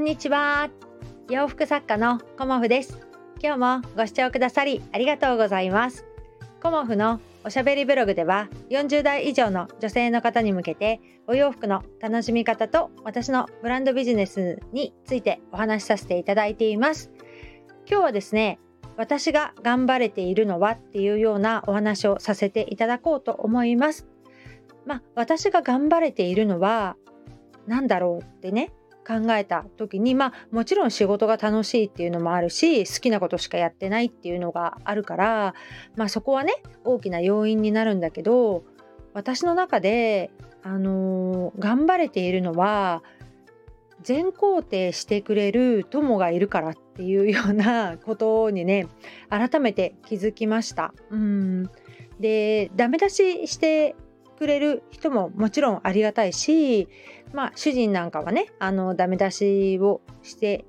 んにちは。洋服作家のコモフです。今日もご視聴くださりありがとうございます。コモフのおしゃべりブログでは40代以上の女性の方に向けてお洋服の楽しみ方と私のブランドビジネスについてお話しさせていただいています。今日はですね私が頑張れているのはっていうようなお話をさせていただこうと思います。まあ私が頑張れているのは何だろうってね考えた時にまあもちろん仕事が楽しいっていうのもあるし好きなことしかやってないっていうのがあるからまあそこはね大きな要因になるんだけど私の中であのー、頑張れているのは全肯定してくれる友がいるからっていうような ことにね改めて気づきました。うんでダメ出ししてくれる人ももちろんありがたいしまあ主人なんかはねあのダメ出しをして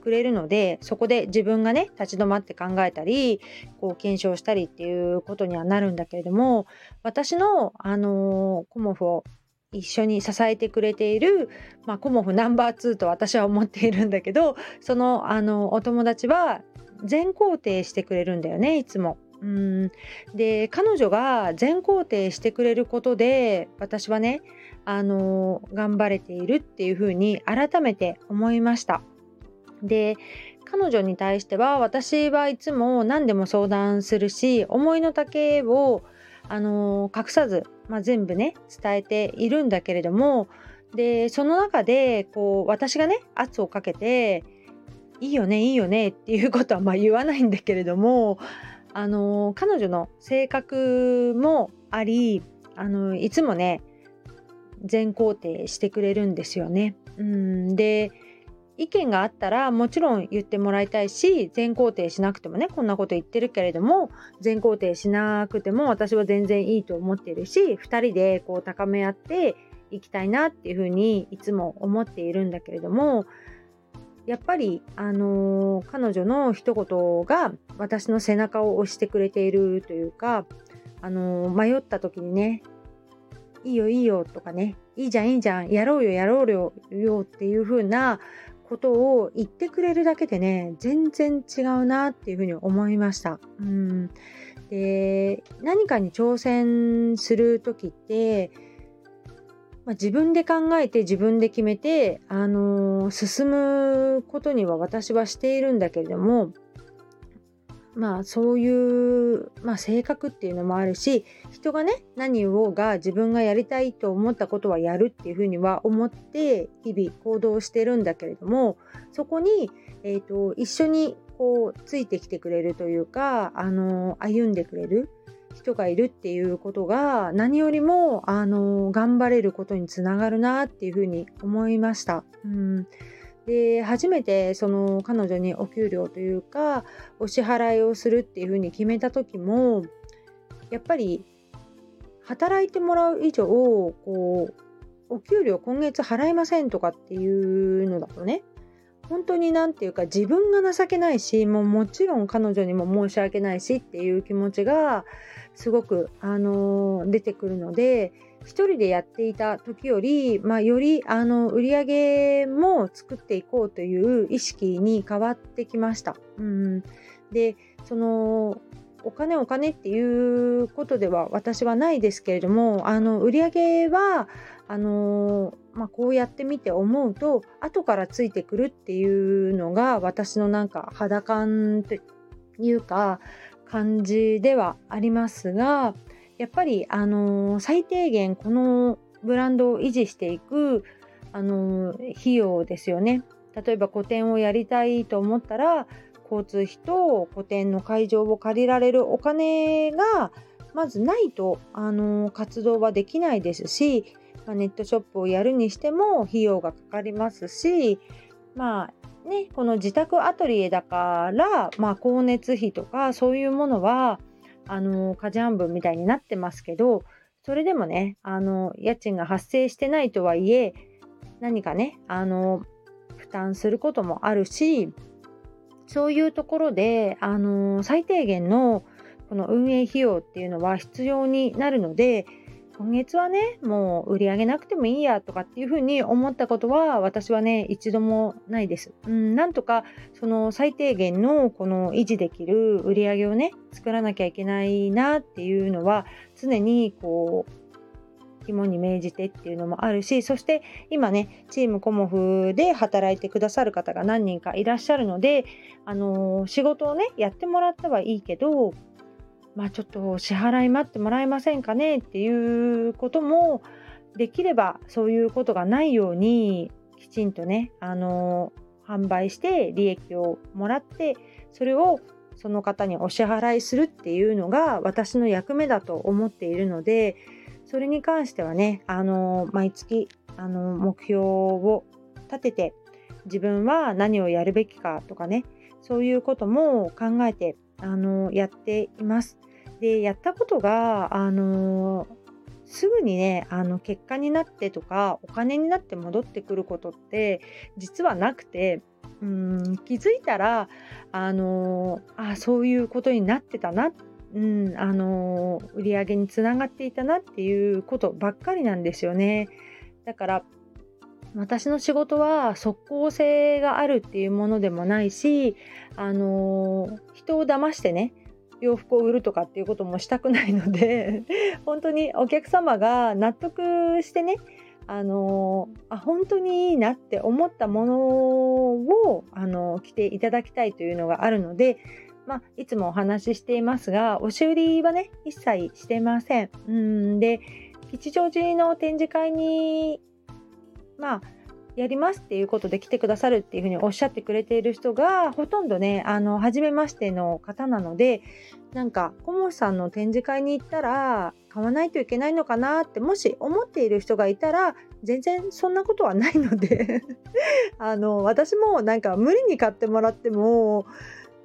くれるのでそこで自分がね立ち止まって考えたりこう検証したりっていうことにはなるんだけれども私のあのコモフを一緒に支えてくれている、まあ、コモフナンバー2と私は思っているんだけどそのあのお友達は全肯定してくれるんだよねいつも。うんで彼女が全肯定してくれることで私はねあの頑張れているっていうふうに改めて思いました。で彼女に対しては私はいつも何でも相談するし思いの丈をあの隠さず、まあ、全部ね伝えているんだけれどもでその中でこう私がね圧をかけていいよねいいよねっていうことはまあ言わないんだけれどもあの彼女の性格もありあのいつもね全肯定してくれるんですよね。うんで意見があったらもちろん言ってもらいたいし全肯定しなくてもねこんなこと言ってるけれども全肯定しなくても私は全然いいと思ってるし2人でこう高め合っていきたいなっていうふうにいつも思っているんだけれどもやっぱり、あのー、彼女の一言が私の背中を押してくれているというか、あのー、迷った時にねいいよいいよとかねいいじゃんいいじゃんやろうよやろうよっていう風なことを言ってくれるだけでね全然違うなっていうふうに思いました。うんで何かに挑戦する時ってまあ、自分で考えて自分で決めて、あのー、進むことには私はしているんだけれどもまあそういう、まあ、性格っていうのもあるし人がね何をが自分がやりたいと思ったことはやるっていうふうには思って日々行動してるんだけれどもそこに、えーと、一緒にこうついてきてくれるというか、あの歩んでくれる。人がいるっていうことが何よりもあの頑張れることにつながるなっていうふうに思いました。うんで初めてその彼女にお給料というかお支払いをするっていうふうに決めた時もやっぱり働いてもらう以上こうお給料今月払いませんとかっていうのだとね本当に何て言うか自分が情けないしもうもちろん彼女にも申し訳ないしっていう気持ちがすごく、あの、出てくるので1人でやっていた時より、まあ、よりあの売り上げも作っていこうという意識に変わってきました。うん、でそのお金お金っていうことでは私はないですけれどもあの売り上げはあのまあ、こうやってみて思うと後からついてくるっていうのが私のなんか肌感というか感じではありますがやっぱり、あの最低限このブランドを維持していく、あの費用ですよね。例えば個展をやりたいと思ったら交通費と個展の会場を借りられるお金がまずないと、あの活動はできないですしまあ、ネットショップをやるにしても費用がかかりますしまあねこの自宅アトリエだから、まあ、光熱費とかそういうものはあの家事半分みたいになってますけどそれでもねあの家賃が発生してないとはいえ何かねあの負担することもあるしそういうところであの最低限のこの運営費用っていうのは必要になるので今月はねもう売り上げなくてもいいやとかっていうふうに思ったことは私はね一度もないです。うん、なんとかその最低限のこの維持できる売り上げをね作らなきゃいけないなっていうのは常にこう肝に銘じてっていうのもあるしそして今ねチームコモフで働いてくださる方が何人かいらっしゃるので、あのー、仕事をねやってもらったはいいけどまあ、ちょっと支払い待ってもらえませんかねっていうこともできればそういうことがないようにきちんとねあの販売して利益をもらってそれをその方にお支払いするっていうのが私の役目だと思っているのでそれに関してはねあの毎月あの目標を立てて自分は何をやるべきかとかねそういうことも考えてあのやっています。でやったことがあのすぐにねあの結果になってとかお金になって戻ってくることって実はなくてうん気づいたらあのあそういうことになってたな、うん、あの売り上げにつながっていたなっていうことばっかりなんですよね。だから私の仕事は即効性があるっていうものでもないしあの人を騙してね洋服を売るとかっていうこともしたくないので 本当にお客様が納得してねあのあ本当にいいなって思ったものをあの着ていただきたいというのがあるので、まあ、いつもお話ししていますが押し売りはね一切してません。うんで吉祥寺の展示会にまあやりますっていうことで来てくださるっていうふうにおっしゃってくれている人がほとんどねあの初めましての方なのでなんかコモさんの展示会に行ったら買わないといけないのかなってもし思っている人がいたら全然そんなことはないので あの私もなんか無理に買ってもらっても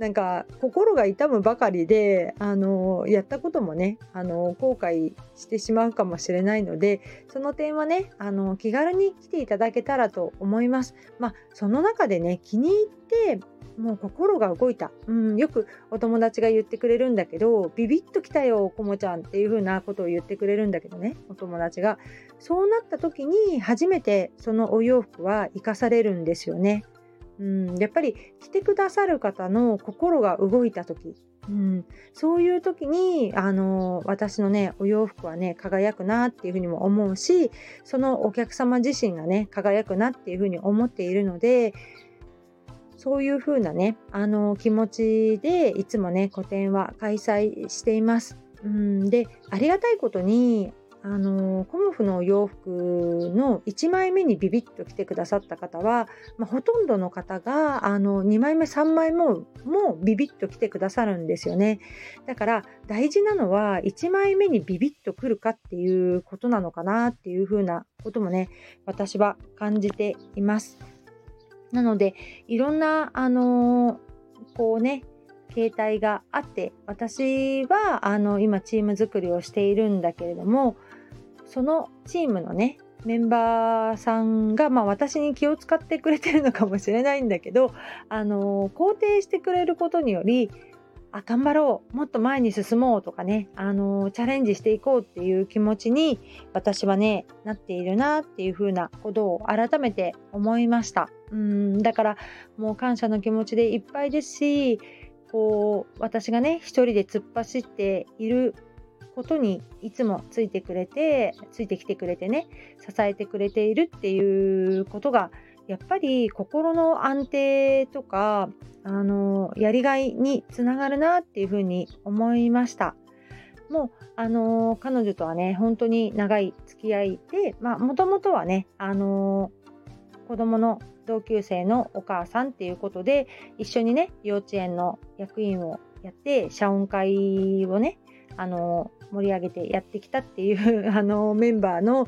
なんか心が痛むばかりであのやったこともねあの後悔してしまうかもしれないのでその点はねあの気軽に来ていただけたらと思います。まあ、その中でね気に入ってもう心が動いた、うん、よくお友達が言ってくれるんだけどビビッときたよこもちゃんっていう風なことを言ってくれるんだけどねお友達がそうなった時に初めてそのお洋服は生かされるんですよね。うん、やっぱり来てくださる方の心が動いた時、うん、そういう時にあの私のねお洋服はね輝くなっていうふうにも思うしそのお客様自身がね輝くなっていうふうに思っているのでそういうふうなねあの気持ちでいつもね個展は開催しています。うん、でありがたいことにあのコモフの洋服の1枚目にビビッと来てくださった方は、まあ、ほとんどの方があの2枚目3枚ももうビビッと来てくださるんですよね。だから大事なのは1枚目にビビッと来るかっていうことなのかなっていうふうなこともね私は感じています。なのでいろんなあのこうね携帯があって私はあの今チーム作りをしているんだけれどもそのチームのねメンバーさんが、まあ、私に気を使ってくれてるのかもしれないんだけどあの肯定してくれることによりあ頑張ろうもっと前に進もうとかねあのチャレンジしていこうっていう気持ちに私はねなっているなっていうふうなことを改めて思いました。うんだからもう感謝の気持ちでいっぱいですしこう私がね一人で突っ走っていることにいつもついてくれてついてきてくれてね支えてくれているっていうことがやっぱり心の安定とかあのやりがいにつながるなっていうふうに思いました。もうあの彼女とはね本当に長い付き合いでもともとはねあの子供の同級生のお母さんっていうことで一緒にね幼稚園の役員をやって謝恩会をねあの盛り上げてやってきたっていう あのメンバーの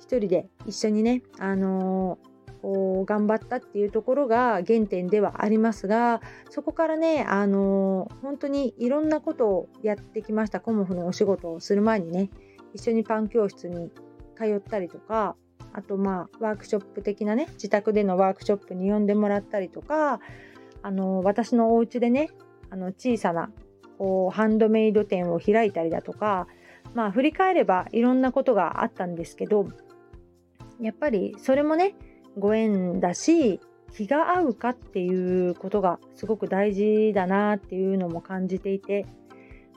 一人で一緒にねあのこう頑張ったっていうところが原点ではありますがそこからねあの本当にいろんなことをやってきました。コモフのお仕事をする前にね一緒にパン教室に通ったりとかあとまあワークショップ的なね自宅でのワークショップに呼んでもらったりとかあの私のお家でねあの小さなハンドメイド店を開いたりだとかまあ振り返ればいろんなことがあったんですけどやっぱりそれもねご縁だし気が合うかっていうことがすごく大事だなっていうのも感じていて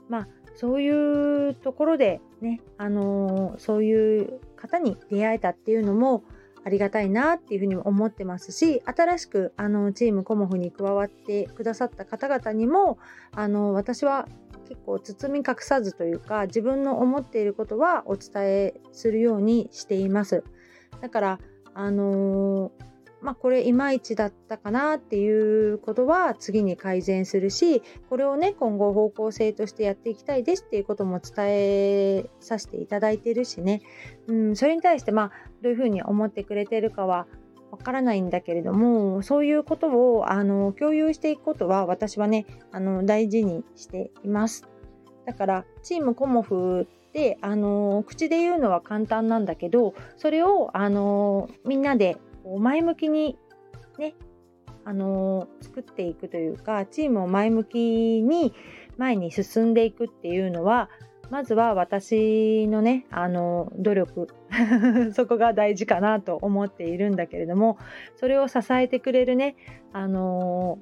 まあそういうところでね、あのー、そういう方に出会えたっていうのもありがたいなっていうふうにも思ってますし新しくあのチームコモフに加わってくださった方々にもあの私は結構包み隠さずというか自分の思っていることはお伝えするようにしています。だからあのーまあ、これいまいちだったかなっていうことは次に改善するしこれをね今後方向性としてやっていきたいですっていうことも伝えさせていただいてるしね、うん、それに対してまあどういうふうに思ってくれてるかはわからないんだけれどもそういうことをあの共有していくことは私はねあの大事にしています。だからチームコモフってあの口で言うのは簡単なんだけどそれをあのみんなで前向きにね、あのー、作っていくというかチームを前向きに前に進んでいくっていうのはまずは私のね、あの努力 そこが大事かなと思っているんだけれどもそれを支えてくれるね、あの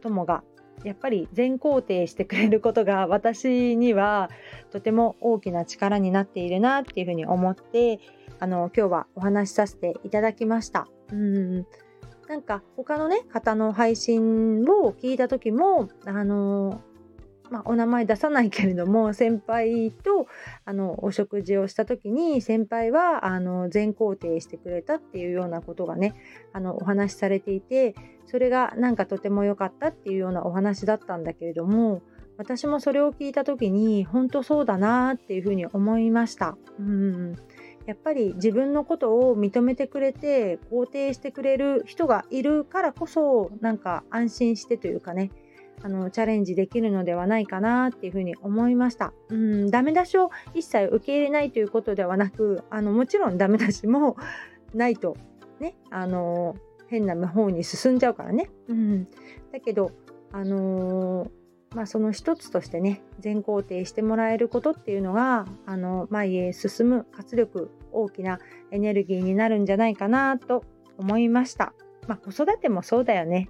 友がやっぱり全肯定してくれることが私にはとても大きな力になっているなっていうふうに思ってあの今日はお話しさせていただきました。うんなんか他のね方の配信を聞いた時もあのまあ、お名前出さないけれども先輩とあのお食事をした時に先輩はあの全肯定してくれたっていうようなことがねあのお話しされていてそれがなんかとても良かったっていうようなお話だったんだけれども私もそれを聞いた時に本当そうだなっていうふうに思いました。うんやっぱり自分のことを認めてくれて肯定してくれる人がいるからこそなんか安心してというかねあのチャレンジできるのではないかなっていうふうに思いました。うん、ダメ出しを一切受け入れないということではなくあのもちろんダメ出しもないとねあの変な方に進んじゃうからね。うん、だけどあのーまあ、その一つとしてね全肯定してもらえることっていうのがあの前へ進む活力大きなエネルギーになるんじゃないかなと思いました。まあ、子育てもそうだよね。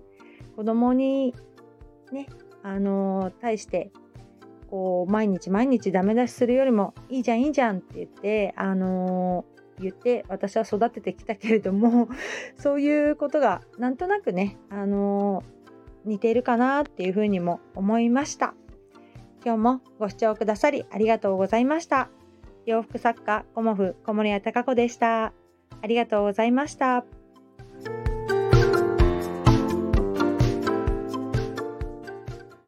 子供にねあの対してこう毎日毎日ダメ出しするよりもいいじゃんいいじゃんって言ってあの言って私は育ててきたけれども そういうことがなんとなくねあの似ているかなっていうふうにも思いました。今日もご視聴くださりありがとうございました。洋服作家コモフ小森屋隆子でした。ありがとうございました。